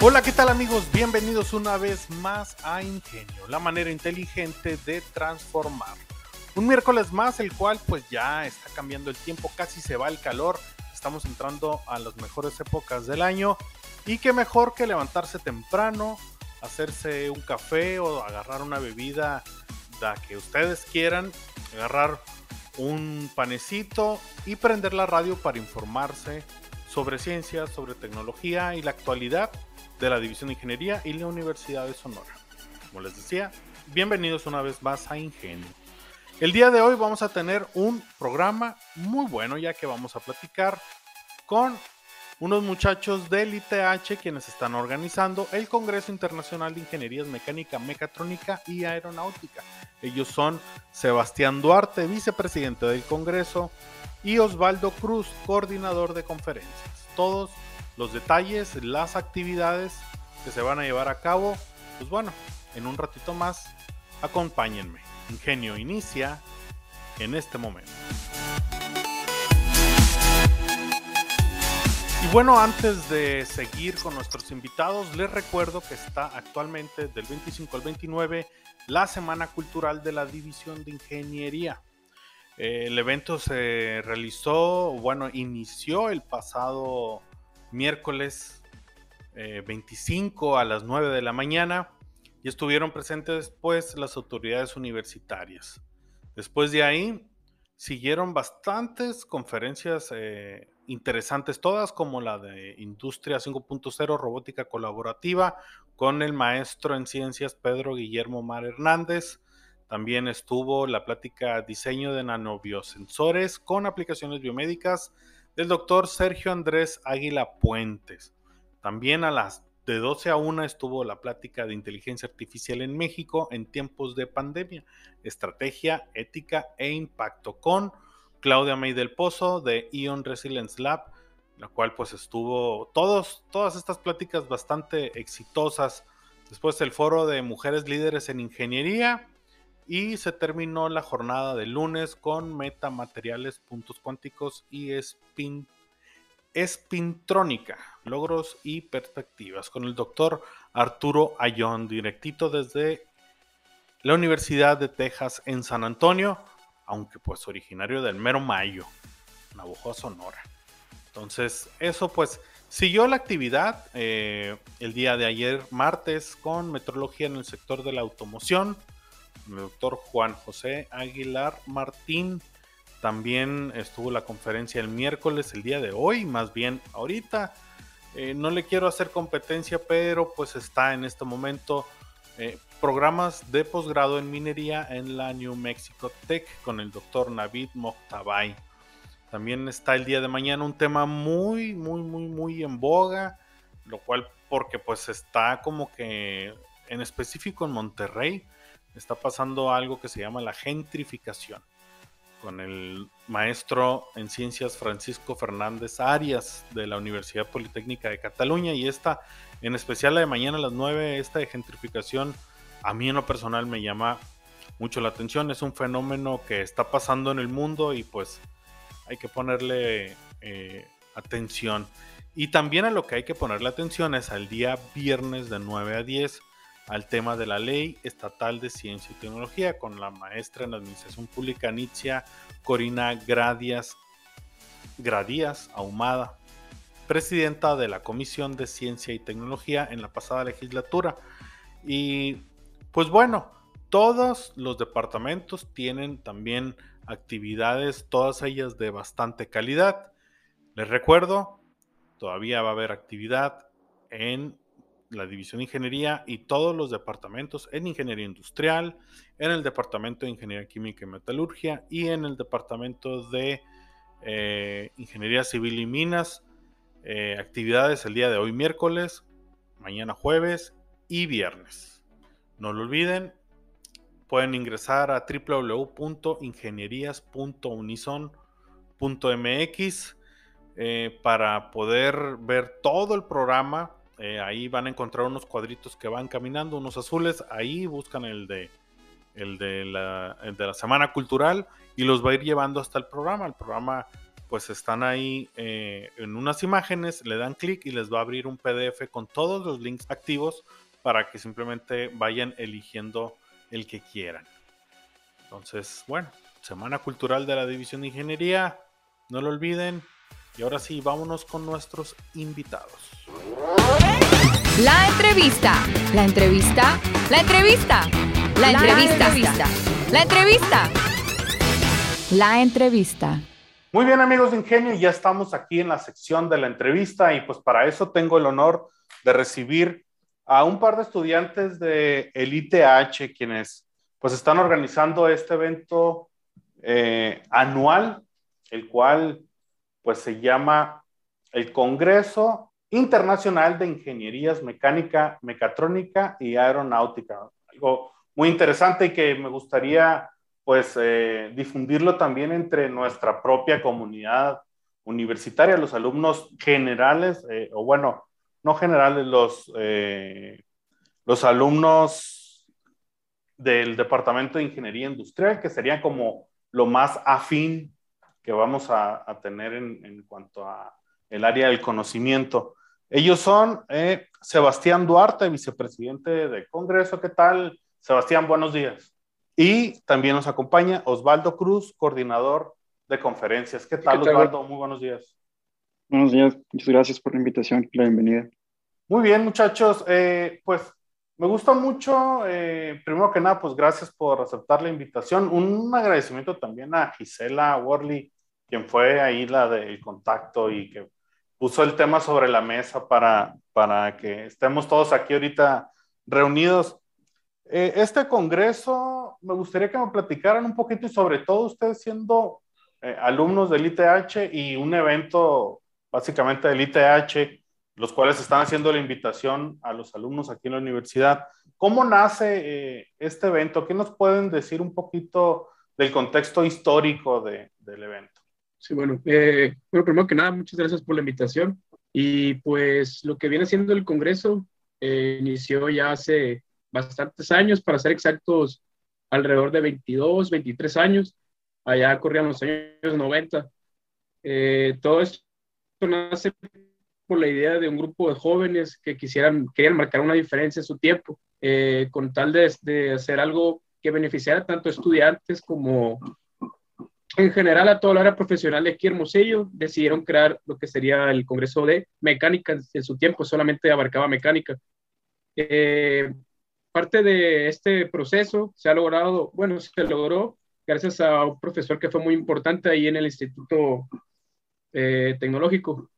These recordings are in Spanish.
Hola, ¿qué tal amigos? Bienvenidos una vez más a Ingenio, la manera inteligente de transformar. Un miércoles más, el cual pues ya está cambiando el tiempo, casi se va el calor, estamos entrando a las mejores épocas del año y qué mejor que levantarse temprano, hacerse un café o agarrar una bebida la que ustedes quieran, agarrar un panecito y prender la radio para informarse sobre ciencias, sobre tecnología y la actualidad de la División de Ingeniería y la Universidad de Sonora. Como les decía, bienvenidos una vez más a Ingenio. El día de hoy vamos a tener un programa muy bueno ya que vamos a platicar con unos muchachos del ITH quienes están organizando el Congreso Internacional de Ingenierías Mecánica, Mecatrónica y Aeronáutica. Ellos son Sebastián Duarte, vicepresidente del Congreso, y Osvaldo Cruz, coordinador de conferencias. Todos los detalles, las actividades que se van a llevar a cabo, pues bueno, en un ratito más, acompáñenme. Ingenio inicia en este momento. Y bueno, antes de seguir con nuestros invitados, les recuerdo que está actualmente del 25 al 29 la Semana Cultural de la División de Ingeniería. El evento se realizó, bueno, inició el pasado miércoles 25 eh, a las 9 de la mañana y estuvieron presentes pues las autoridades universitarias. Después de ahí siguieron bastantes conferencias eh, interesantes todas como la de Industria 5.0 Robótica Colaborativa con el maestro en ciencias Pedro Guillermo Mar Hernández. También estuvo la plática Diseño de nanobiosensores con aplicaciones biomédicas del doctor Sergio Andrés Águila Puentes. También a las de 12 a 1 estuvo la plática de inteligencia artificial en México en tiempos de pandemia, estrategia, ética e impacto con Claudia May del Pozo de Ion Resilience Lab, la cual pues estuvo todas estas pláticas bastante exitosas. Después el foro de mujeres líderes en ingeniería y se terminó la jornada de lunes con metamateriales, puntos cuánticos y spin, espintrónica, logros y perspectivas, con el doctor Arturo Ayón, directito desde la Universidad de Texas en San Antonio, aunque pues originario del mero Mayo, Navajo, Sonora. Entonces, eso pues siguió la actividad eh, el día de ayer, martes, con metrología en el sector de la automoción el doctor Juan José Aguilar Martín. También estuvo la conferencia el miércoles, el día de hoy, más bien ahorita. Eh, no le quiero hacer competencia, pero pues está en este momento eh, programas de posgrado en minería en la New Mexico Tech con el doctor Navid Moktabay. También está el día de mañana un tema muy, muy, muy, muy en boga, lo cual porque pues está como que en específico en Monterrey está pasando algo que se llama la gentrificación, con el maestro en ciencias Francisco Fernández Arias de la Universidad Politécnica de Cataluña y esta, en especial la de mañana a las 9, esta de gentrificación, a mí en lo personal me llama mucho la atención, es un fenómeno que está pasando en el mundo y pues hay que ponerle eh, atención. Y también a lo que hay que ponerle atención es al día viernes de 9 a 10 al tema de la Ley Estatal de Ciencia y Tecnología con la maestra en Administración Pública Nitzia Corina Gradias, Gradías Ahumada, presidenta de la Comisión de Ciencia y Tecnología en la pasada legislatura. Y pues bueno, todos los departamentos tienen también actividades, todas ellas de bastante calidad. Les recuerdo, todavía va a haber actividad en la División de Ingeniería y todos los departamentos en Ingeniería Industrial, en el Departamento de Ingeniería Química y Metalurgia y en el Departamento de eh, Ingeniería Civil y Minas. Eh, actividades el día de hoy miércoles, mañana jueves y viernes. No lo olviden, pueden ingresar a www.ingenierías.unison.mx eh, para poder ver todo el programa. Eh, ahí van a encontrar unos cuadritos que van caminando, unos azules. Ahí buscan el de, el de, la, Semana Cultural y los va a ir llevando hasta el programa. El programa, pues están ahí eh, en unas imágenes, le dan clic y les va a abrir un PDF con todos los links activos para que simplemente vayan eligiendo el que quieran. Entonces, bueno, Semana Cultural de la División de Ingeniería, no lo olviden, y ahora sí, vámonos con nuestros invitados. La entrevista, la entrevista, la entrevista, la entrevista, la entrevista, la entrevista. Muy bien amigos de Ingenio, ya estamos aquí en la sección de la entrevista y pues para eso tengo el honor de recibir a un par de estudiantes de el ITH quienes pues están organizando este evento eh, anual, el cual pues se llama el Congreso Internacional de Ingenierías Mecánica, Mecatrónica y Aeronáutica. Algo muy interesante y que me gustaría pues eh, difundirlo también entre nuestra propia comunidad universitaria, los alumnos generales, eh, o bueno, no generales, los, eh, los alumnos del Departamento de Ingeniería Industrial, que serían como lo más afín que vamos a, tener en, cuanto a el área del conocimiento. Ellos son eh, Sebastián Duarte, vicepresidente del Congreso. ¿Qué tal? Sebastián, buenos días. Y también nos acompaña Osvaldo Cruz, coordinador de conferencias. ¿Qué tal, Osvaldo? Muy buenos días. Buenos días, muchas gracias por la invitación la bienvenida. Muy bien, muchachos. Eh, pues me gusta mucho, eh, primero que nada, pues gracias por aceptar la invitación. Un agradecimiento también a Gisela Worley quien fue ahí la del contacto y que puso el tema sobre la mesa para, para que estemos todos aquí ahorita reunidos. Eh, este congreso, me gustaría que me platicaran un poquito y sobre todo ustedes siendo eh, alumnos del ITH y un evento básicamente del ITH, los cuales están haciendo la invitación a los alumnos aquí en la universidad. ¿Cómo nace eh, este evento? ¿Qué nos pueden decir un poquito del contexto histórico de, del evento? Sí, bueno, eh, bueno, primero que nada, muchas gracias por la invitación. Y pues lo que viene siendo el Congreso eh, inició ya hace bastantes años, para ser exactos, alrededor de 22, 23 años. Allá corrían los años 90. Eh, todo esto nace por la idea de un grupo de jóvenes que quisieran, querían marcar una diferencia en su tiempo, eh, con tal de, de hacer algo que beneficiara tanto a estudiantes como en general a toda la área profesional de aquí Hermosillo decidieron crear lo que sería el Congreso de Mecánica. En su tiempo solamente abarcaba mecánica. Eh, parte de este proceso se ha logrado, bueno, se logró gracias a un profesor que fue muy importante ahí en el Instituto eh, Tecnológico,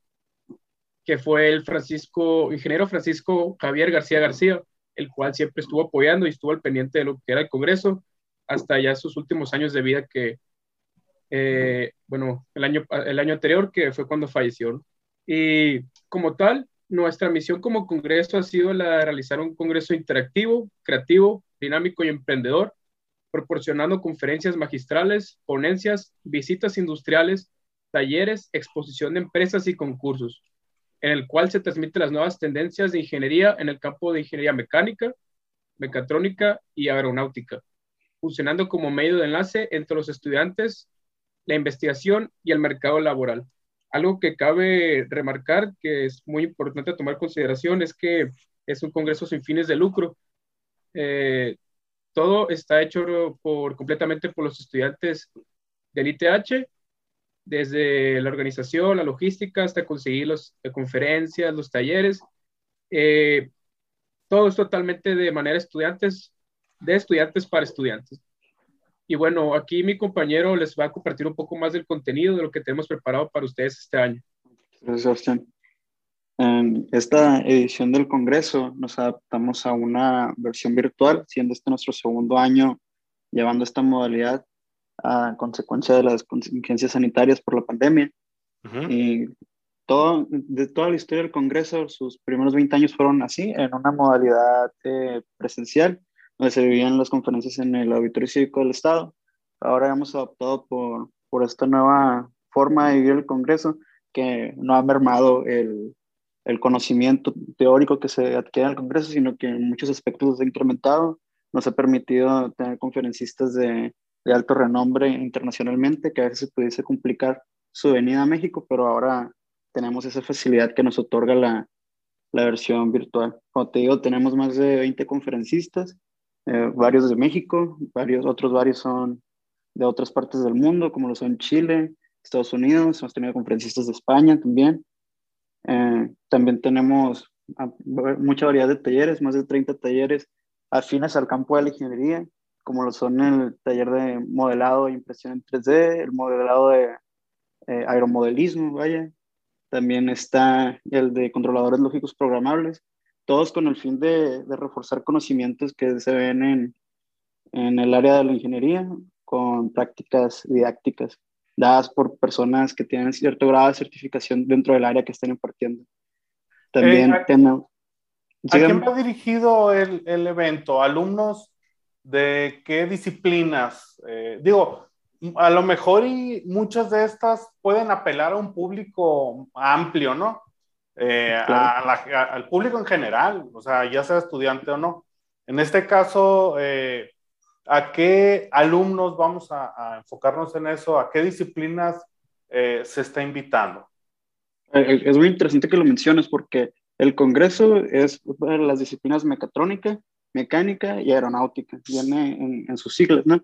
que fue el Francisco, ingeniero Francisco Javier García García, el cual siempre estuvo apoyando y estuvo al pendiente de lo que era el Congreso hasta ya sus últimos años de vida que eh, bueno, el año, el año anterior, que fue cuando falleció. Y como tal, nuestra misión como Congreso ha sido la de realizar un Congreso interactivo, creativo, dinámico y emprendedor, proporcionando conferencias magistrales, ponencias, visitas industriales, talleres, exposición de empresas y concursos, en el cual se transmiten las nuevas tendencias de ingeniería en el campo de ingeniería mecánica, mecatrónica y aeronáutica, funcionando como medio de enlace entre los estudiantes la investigación y el mercado laboral. Algo que cabe remarcar, que es muy importante tomar consideración, es que es un congreso sin fines de lucro. Eh, todo está hecho por, completamente por los estudiantes del ITH, desde la organización, la logística, hasta conseguir las conferencias, los talleres. Eh, todo es totalmente de manera estudiantes, de estudiantes para estudiantes. Y bueno, aquí mi compañero les va a compartir un poco más del contenido de lo que tenemos preparado para ustedes este año. Gracias, Sebastián. En esta edición del Congreso nos adaptamos a una versión virtual, siendo este nuestro segundo año llevando esta modalidad a consecuencia de las contingencias sanitarias por la pandemia. Y todo, de toda la historia del Congreso, sus primeros 20 años fueron así, en una modalidad eh, presencial, donde se vivían las conferencias en el Auditorio Cívico del Estado. Ahora hemos adoptado por, por esta nueva forma de vivir el Congreso, que no ha mermado el, el conocimiento teórico que se adquiere en el Congreso, sino que en muchos aspectos se ha incrementado. Nos ha permitido tener conferencistas de, de alto renombre internacionalmente, que a veces pudiese complicar su venida a México, pero ahora tenemos esa facilidad que nos otorga la, la versión virtual. Como te digo, tenemos más de 20 conferencistas, eh, varios de México, varios, otros varios son de otras partes del mundo, como lo son Chile, Estados Unidos, hemos tenido conferencistas de España también. Eh, también tenemos ah, mucha variedad de talleres, más de 30 talleres afines al campo de la ingeniería, como lo son el taller de modelado e impresión en 3D, el modelado de eh, aeromodelismo, vaya. También está el de controladores lógicos programables, todos con el fin de, de reforzar conocimientos que se ven en, en el área de la ingeniería con prácticas didácticas dadas por personas que tienen cierto grado de certificación dentro del área que estén impartiendo. También eh, tenemos... ¿A quién va dirigido el, el, evento? ¿Alumnos de qué disciplinas? Eh, digo, a lo mejor y muchas de estas pueden apelar a un público amplio, ¿no? Eh, a la, al público en general, o sea, ya sea estudiante o no. En este caso, eh, ¿A qué alumnos vamos a, enfocarnos en eso? ¿A qué disciplinas eh, se está invitando? Eh, es muy interesante que lo menciones porque el Congreso es las disciplinas mecatrónica, mecánica y aeronáutica, viene en, en sus siglas, ¿no?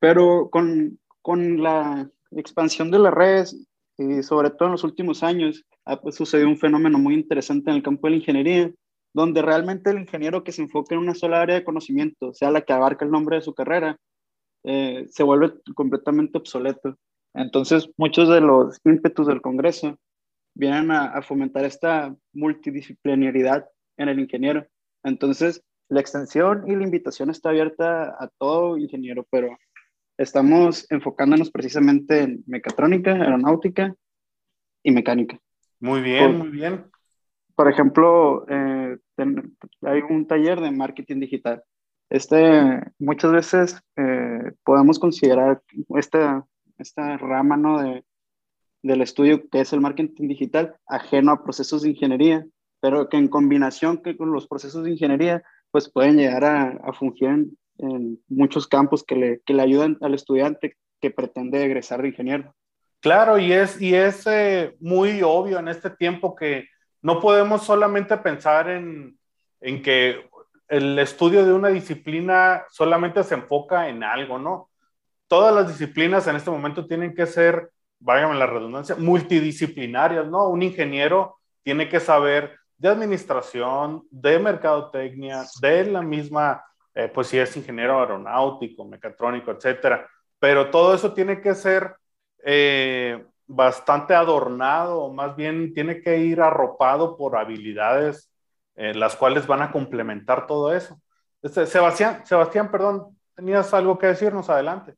Pero con, con, la expansión de las redes y sobre todo en los últimos años ha sucedido un fenómeno muy interesante en el campo de la ingeniería, donde realmente el ingeniero que se enfoque en una sola área de conocimiento, sea la que abarca el nombre de su carrera, eh, se vuelve completamente obsoleto. Entonces, muchos de los ímpetus del Congreso vienen a, fomentar esta multidisciplinaridad en el ingeniero. Entonces, la extensión y la invitación está abierta a todo ingeniero, pero estamos enfocándonos precisamente en mecatrónica, aeronáutica y mecánica. Muy bien, muy bien. Por ejemplo, eh, hay un taller de marketing digital. Este, muchas veces eh, podemos considerar esta, esta rama ¿no? de, del estudio que es el marketing digital ajeno a procesos de ingeniería, pero que en combinación que con los procesos de ingeniería, pues pueden llegar a, a fungir en, en, muchos campos que le, que le ayudan al estudiante que pretende egresar de ingeniero. Claro, y es, y es eh, muy obvio en este tiempo que no podemos solamente pensar en, en, que el estudio de una disciplina solamente se enfoca en algo, ¿no? Todas las disciplinas en este momento tienen que ser, váyame la redundancia, multidisciplinarias, ¿no? Un ingeniero tiene que saber de administración, de mercadotecnia, de la misma, eh, pues si es ingeniero aeronáutico, mecatrónico, etcétera. Pero todo eso tiene que ser eh, bastante adornado, o más bien tiene que ir arropado por habilidades eh, las cuales van a complementar todo eso. Este, Sebastián, Sebastián, perdón, tenías algo que decirnos adelante.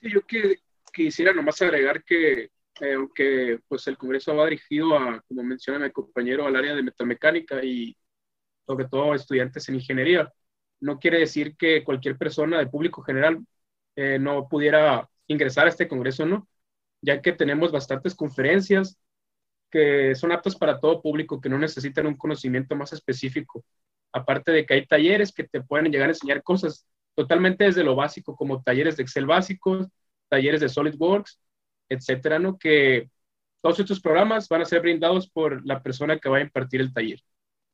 Sí, yo que, quisiera nomás agregar que eh, aunque pues el Congreso va dirigido a, como menciona mi compañero, al área de metamecánica y sobre todo estudiantes en ingeniería, no quiere decir que cualquier persona de público general eh, no pudiera ingresar a este Congreso, ¿no? ya que tenemos bastantes conferencias que son aptas para todo público, que no necesitan un conocimiento más específico. Aparte de que hay talleres que te pueden llegar a enseñar cosas totalmente desde lo básico, como talleres de Excel básicos, talleres de SolidWorks, etcétera, ¿no? Que todos estos programas van a ser brindados por la persona que va a impartir el taller.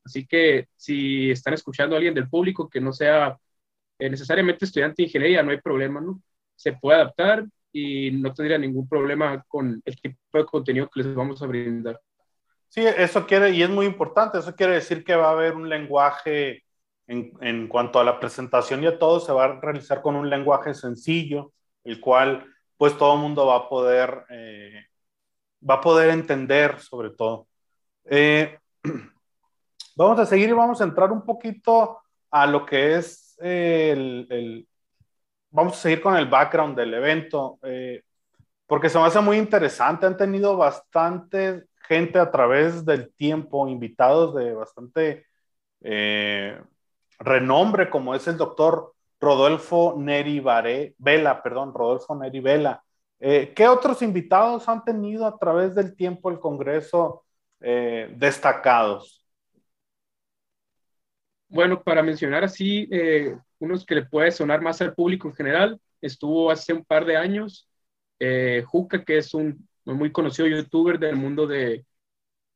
Así que si están escuchando a alguien del público que no sea eh, necesariamente estudiante de ingeniería, no hay problema, ¿no? Se puede adaptar y no tendría ningún problema con el tipo de contenido que les vamos a brindar. Sí, eso quiere, y es muy importante, eso quiere decir que va a haber un lenguaje en, en cuanto a la presentación y a todo, se va a realizar con un lenguaje sencillo, el cual pues todo el mundo va a poder, eh, va a poder entender sobre todo. Eh, vamos a seguir y vamos a entrar un poquito a lo que es el, el, vamos a seguir con el background del evento, eh, porque se me hace muy interesante. Han tenido bastante gente a través del tiempo, invitados de bastante eh, renombre, como es el doctor Rodolfo Neri Vela, perdón, Rodolfo Neri Vela. Eh, ¿Qué otros invitados han tenido a través del tiempo el Congreso destacados? Bueno, para mencionar así, unos que le puede sonar más al público en general, estuvo hace un par de años Juca, que es un muy conocido youtuber del mundo de,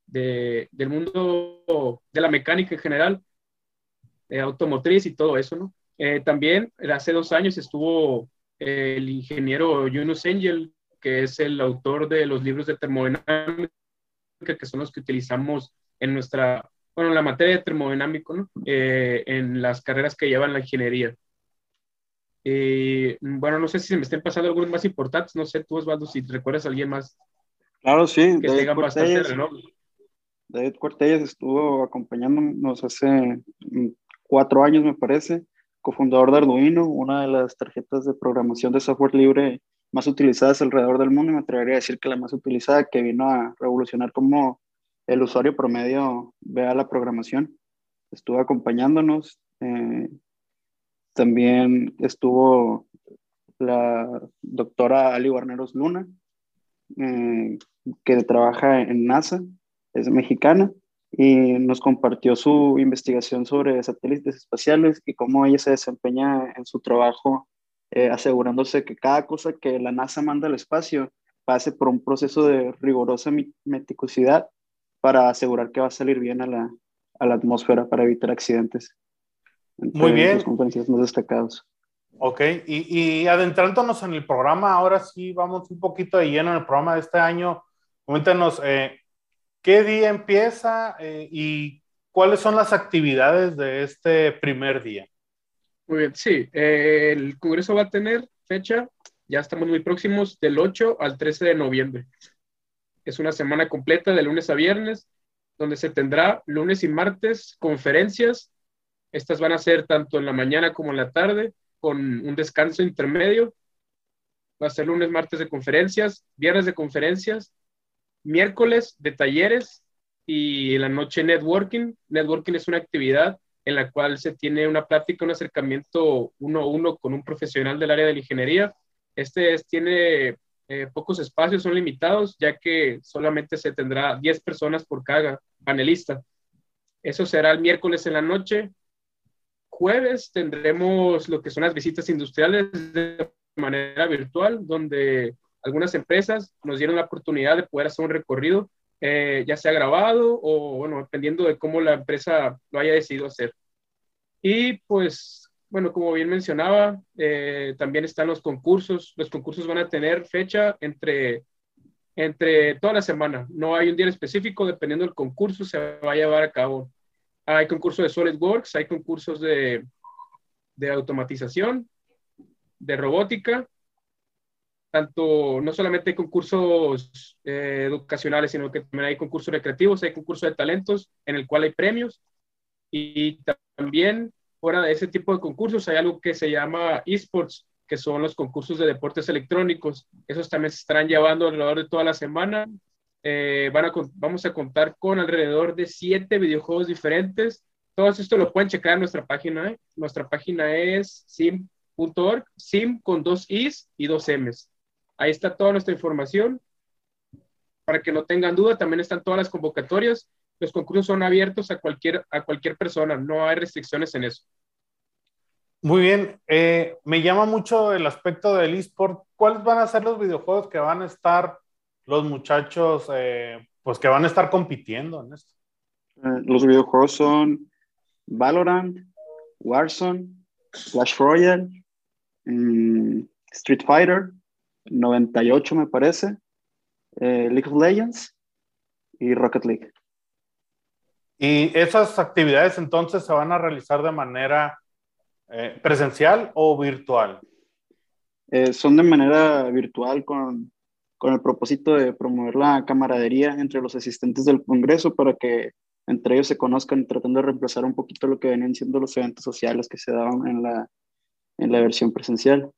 del mundo de la mecánica en general, automotriz y todo eso, ¿no? Eh, también hace dos años estuvo el ingeniero Yunus Angel, que es el autor de los libros de termodinámica, que son los que utilizamos en nuestra, bueno, en la materia de termodinámico, ¿no? Eh, en las carreras que llevan la ingeniería. bueno, no sé si se me estén pasando algunos más importantes, no sé tú, Osvaldo, si recuerdas a alguien más. Claro, sí, que David tengan bastante David Cortelles estuvo acompañándonos hace mm, cuatro años, me parece cofundador de Arduino, una de las tarjetas de programación de software libre más utilizadas alrededor del mundo y me atrevería a decir que la más utilizada que vino a revolucionar cómo el usuario promedio vea la programación. Estuvo acompañándonos. Eh, también estuvo la doctora Ali Guarneros Luna, eh, que trabaja en NASA, es mexicana y nos compartió su investigación sobre satélites espaciales y cómo ella se desempeña en su trabajo eh, asegurándose que cada cosa que la NASA manda al espacio pase por un proceso de rigurosa meticulosidad para asegurar que va a salir bien a la, a la atmósfera para evitar accidentes. Muy bien. Los conferencias más destacados. Ok, y, y, adentrándonos en el programa, ahora sí vamos un poquito de lleno en el programa de este año. Coméntanos, eh, ¿Qué día empieza eh, y cuáles son las actividades de este primer día? Muy bien, sí. Eh, el Congreso va a tener fecha, ya estamos muy próximos, del 8 al 13 de noviembre. Es una semana completa de lunes a viernes, donde se tendrá lunes y martes conferencias. Estas van a ser tanto en la mañana como en la tarde, con un descanso intermedio. Va a ser lunes, martes de conferencias, viernes de conferencias, miércoles de talleres y la noche networking. Networking es una actividad en la cual se tiene una plática, un acercamiento uno a uno con un profesional del área de la ingeniería. Este tiene eh, pocos espacios, son limitados, ya que solamente se tendrá 10 personas por cada panelista. Eso será el miércoles en la noche. Jueves tendremos lo que son las visitas industriales de manera virtual, donde algunas empresas nos dieron la oportunidad de poder hacer un recorrido, eh, ya sea grabado o, bueno, dependiendo de cómo la empresa lo haya decidido hacer. Y pues, bueno, como bien mencionaba, eh, también están los concursos. Los concursos van a tener fecha entre, entre toda la semana. No hay un día específico, dependiendo del concurso, se va a llevar a cabo. Hay concursos de SolidWorks, hay concursos de, de automatización, de robótica tanto, no solamente hay concursos eh, educacionales, sino que también hay concursos recreativos, hay concursos de talentos en el cual hay premios y también fuera de ese tipo de concursos hay algo que se llama esports, que son los concursos de deportes electrónicos. Esos también se estarán llevando alrededor de toda la semana. Eh, van a, vamos a contar con alrededor de siete videojuegos diferentes. Todo esto lo pueden checar en nuestra página. ¿eh? Nuestra página es sim.org, sim con dos i's y dos m's. Ahí está toda nuestra información. Para que no tengan duda, también están todas las convocatorias. Los concursos son abiertos a cualquier, a cualquier persona, no hay restricciones en eso. Muy bien, eh, me llama mucho el aspecto del eSport. ¿Cuáles van a ser los videojuegos que van a estar los muchachos, eh, pues que van a estar compitiendo en esto? Eh, los videojuegos son Valorant, Warzone, Clash Royale, mm, Street Fighter, 98 me parece, eh, League of Legends y Rocket League. ¿Y esas actividades entonces se van a realizar de manera eh, presencial o virtual? Eh, son de manera virtual con, con el propósito de promover la camaradería entre los asistentes del Congreso para que entre ellos se conozcan tratando de reemplazar un poquito lo que venían siendo los eventos sociales que se daban en la, en la versión presencial.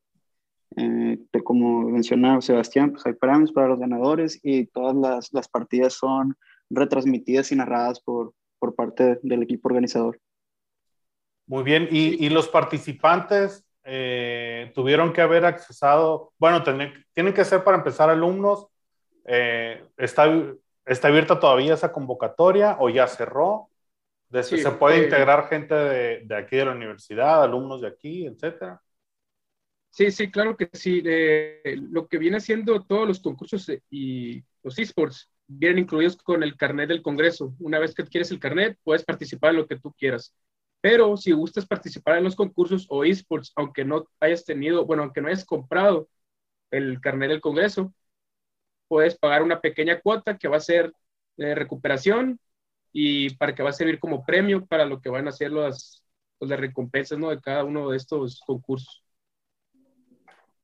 Eh, como mencionaba Sebastián, pues hay premios para los ganadores y todas las, las partidas son retransmitidas y narradas por, por parte del equipo organizador. Muy bien, y, y los participantes eh, tuvieron que haber accesado, bueno, tienen que ser para empezar alumnos, eh, está, ¿está abierta todavía esa convocatoria o ya cerró? ¿Se puede integrar gente de, de, aquí de la universidad, alumnos de aquí, etcétera? Sí, sí, claro que sí. lo que viene haciendo todos los concursos y los esports vienen incluidos con el carnet del Congreso. Una vez que adquieres el carnet, puedes participar en lo que tú quieras. Pero si gustas participar en los concursos o esports, aunque no hayas tenido, bueno, aunque no hayas comprado el carnet del Congreso, puedes pagar una pequeña cuota que va a ser de recuperación y para que va a servir como premio para lo que van a ser las, pues, las recompensas ¿no? de cada uno de estos concursos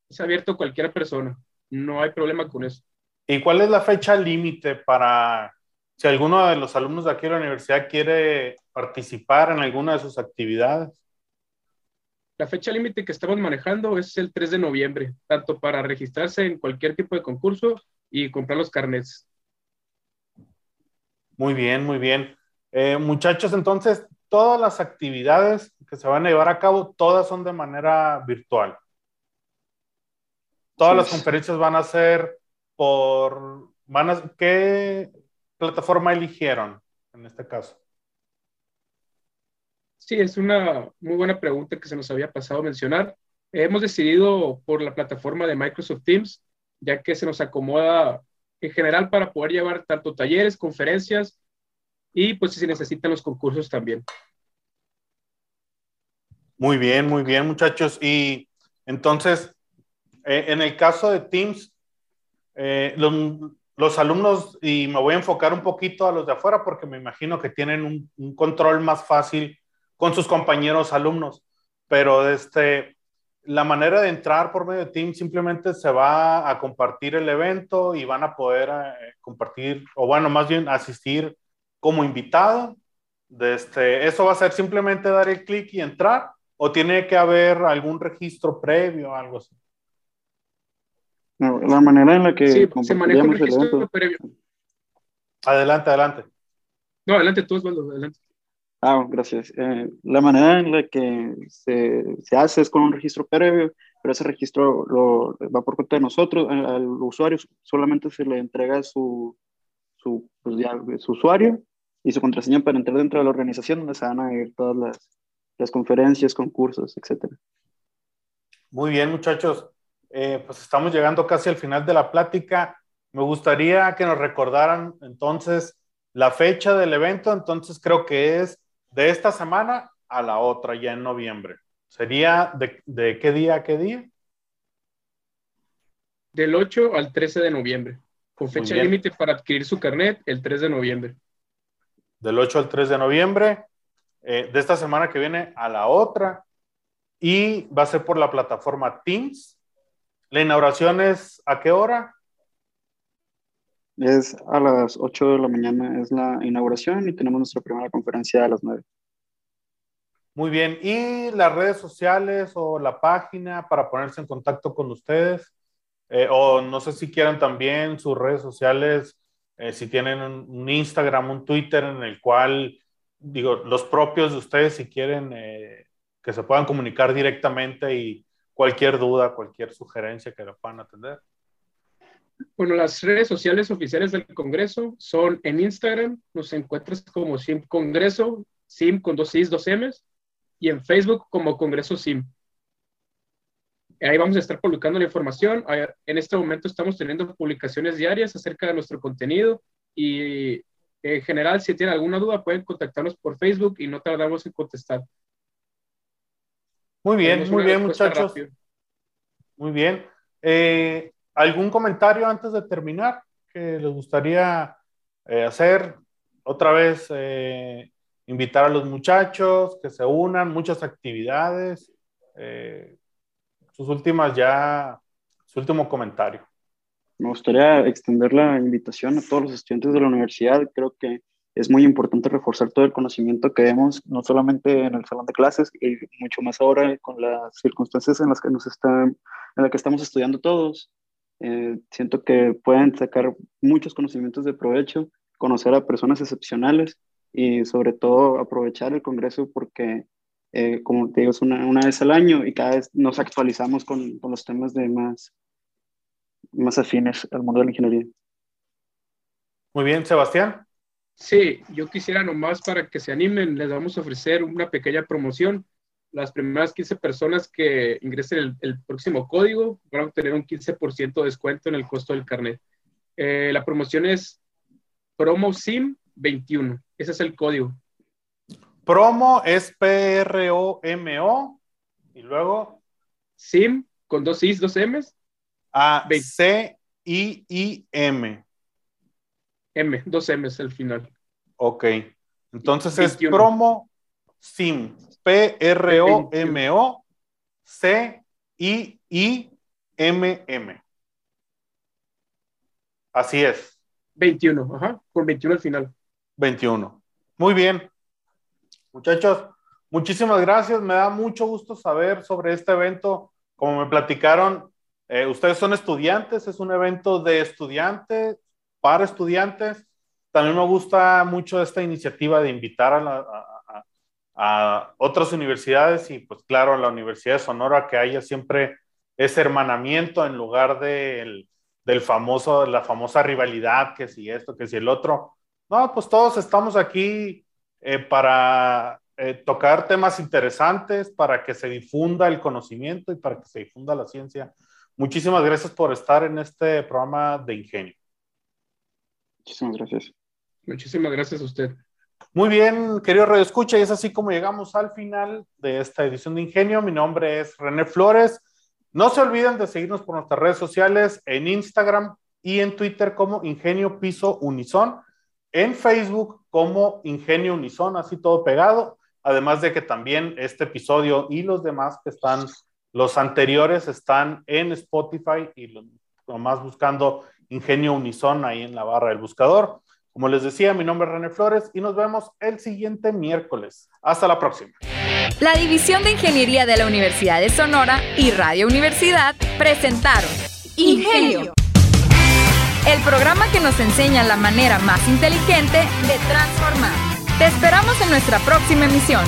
es abierto a cualquier persona. No hay problema con eso. ¿Y cuál es la fecha límite para si alguno de los alumnos de aquí de la universidad quiere participar en alguna de sus actividades? La fecha límite que estamos manejando es el 3 de noviembre, tanto para registrarse en cualquier tipo de concurso y comprar los carnets. Muy bien, muy bien. Eh, muchachos, entonces, todas las actividades que se van a llevar a cabo, todas son de manera virtual. Todas las conferencias van a ser por, van a, ¿qué plataforma eligieron en este caso? Sí, es una muy buena pregunta que se nos había pasado a mencionar. Hemos decidido por la plataforma de Microsoft Teams, ya que se nos acomoda en general para poder llevar tanto talleres, conferencias y pues si se necesitan los concursos también. Muy bien, muy bien muchachos. Y entonces, eh, en el caso de Teams, eh, los, alumnos, y me voy a enfocar un poquito a los de afuera porque me imagino que tienen un, control más fácil con sus compañeros alumnos, pero este, la manera de entrar por medio de Teams simplemente se va a compartir el evento y van a poder eh, compartir, o bueno, más bien asistir como invitado. Este, eso va a ser simplemente dar el clic y entrar, o tiene que haber algún registro previo algo así. La manera en la que sí, se maneja un registro previo. Adelante, adelante. No, adelante tú, Osvaldo, adelante. Ah, gracias. Eh, la manera en la que se, se, hace es con un registro previo, pero ese registro lo, va por cuenta de nosotros. Al, usuario solamente se le entrega su, su, pues su usuario y su contraseña para entrar dentro de la organización donde se van a ir todas las, las conferencias, concursos, etc. Muy bien, muchachos. Eh, pues estamos llegando casi al final de la plática. Me gustaría que nos recordaran entonces la fecha del evento. Entonces creo que es de esta semana a la otra, ya en noviembre. ¿Sería de, qué día a qué día? Del 8 al 13 de noviembre, con fecha límite para adquirir su carnet el 3 de noviembre. Del 8 al 3 de noviembre, eh, de esta semana que viene a la otra, y va a ser por la plataforma Teams. ¿La inauguración es a qué hora? Es a las 8 de la mañana, es la inauguración y tenemos nuestra primera conferencia a las 9. Muy bien. ¿Y las redes sociales o la página para ponerse en contacto con ustedes? Eh, o no sé si quieren también sus redes sociales, eh, si tienen un, Instagram, un Twitter en el cual, digo, los propios de ustedes, si quieren eh, que se puedan comunicar directamente y cualquier duda, cualquier sugerencia que lo puedan atender. Bueno, las redes sociales oficiales del Congreso son en Instagram, nos encuentras como SIM Congreso, SIM con dos Cs, dos Ms, y en Facebook como Congreso SIM. Ahí vamos a estar publicando la información. En este momento estamos teniendo publicaciones diarias acerca de nuestro contenido y en general, si tienen alguna duda, pueden contactarnos por Facebook y no tardamos en contestar. Muy bien, muy bien, muchachos. Muy bien. Eh, ¿Algún comentario antes de terminar que les gustaría eh, hacer? Otra vez, eh, invitar a los muchachos que se unan, muchas actividades. sus últimas ya, su último comentario. Me gustaría extender la invitación a todos los estudiantes de la universidad. Creo que es muy importante reforzar todo el conocimiento que vemos, no solamente en el salón de clases, y mucho más ahora con las circunstancias en las que nos están, en las que estamos estudiando todos. Eh, siento que pueden sacar muchos conocimientos de provecho, conocer a personas excepcionales y sobre todo aprovechar el Congreso porque, eh, como te digo, es una, una, vez al año y cada vez nos actualizamos con, con los temas de más, más afines al mundo de la ingeniería. Muy bien, Sebastián. Sí, yo quisiera nomás para que se animen, les vamos a ofrecer una pequeña promoción. Las primeras 15 personas que ingresen el, próximo código van a obtener un 15% de descuento en el costo del carnet. Eh, la promoción es PromoSIM21. Ese es el código. Promo es P-R-O-M-O y luego SIM con dos I's, dos M's. A C-I-I-M. M, dos M's al final. Ok. Entonces es promo SIM. P-R-O-M-O C-I-I-M-M. Así es. 21, ajá, con 21 al final. 21. Muy bien. Muchachos, muchísimas gracias. Me da mucho gusto saber sobre este evento. Como me platicaron, eh, ustedes son estudiantes, es un evento de estudiantes, para estudiantes. También me gusta mucho esta iniciativa de invitar a, a, otras universidades y pues claro, a la Universidad de Sonora que haya siempre ese hermanamiento en lugar de del famoso, la famosa rivalidad, que si esto, que si el otro. No, pues todos estamos aquí eh, para eh, tocar temas interesantes, para que se difunda el conocimiento y para que se difunda la ciencia. Muchísimas gracias por estar en este programa de Ingenio. Muchísimas gracias. Muchísimas gracias a usted. Muy bien, querido Radio Escucha, y es así como llegamos al final de esta edición de Ingenio. Mi nombre es René Flores. No se olviden de seguirnos por nuestras redes sociales en Instagram y en Twitter como Ingenio Piso Unison, en Facebook como Ingenio Unison, así todo pegado. Además de que también este episodio y los demás que están, los anteriores están en Spotify y lo, más buscando Ingenio Unison ahí en la barra del buscador. Como les decía, mi nombre es René Flores y nos vemos el siguiente miércoles. Hasta la próxima. La División de Ingeniería de la Universidad de Sonora y Radio Universidad presentaron Ingenio, el programa que nos enseña la manera más inteligente de transformar. Te esperamos en nuestra próxima emisión.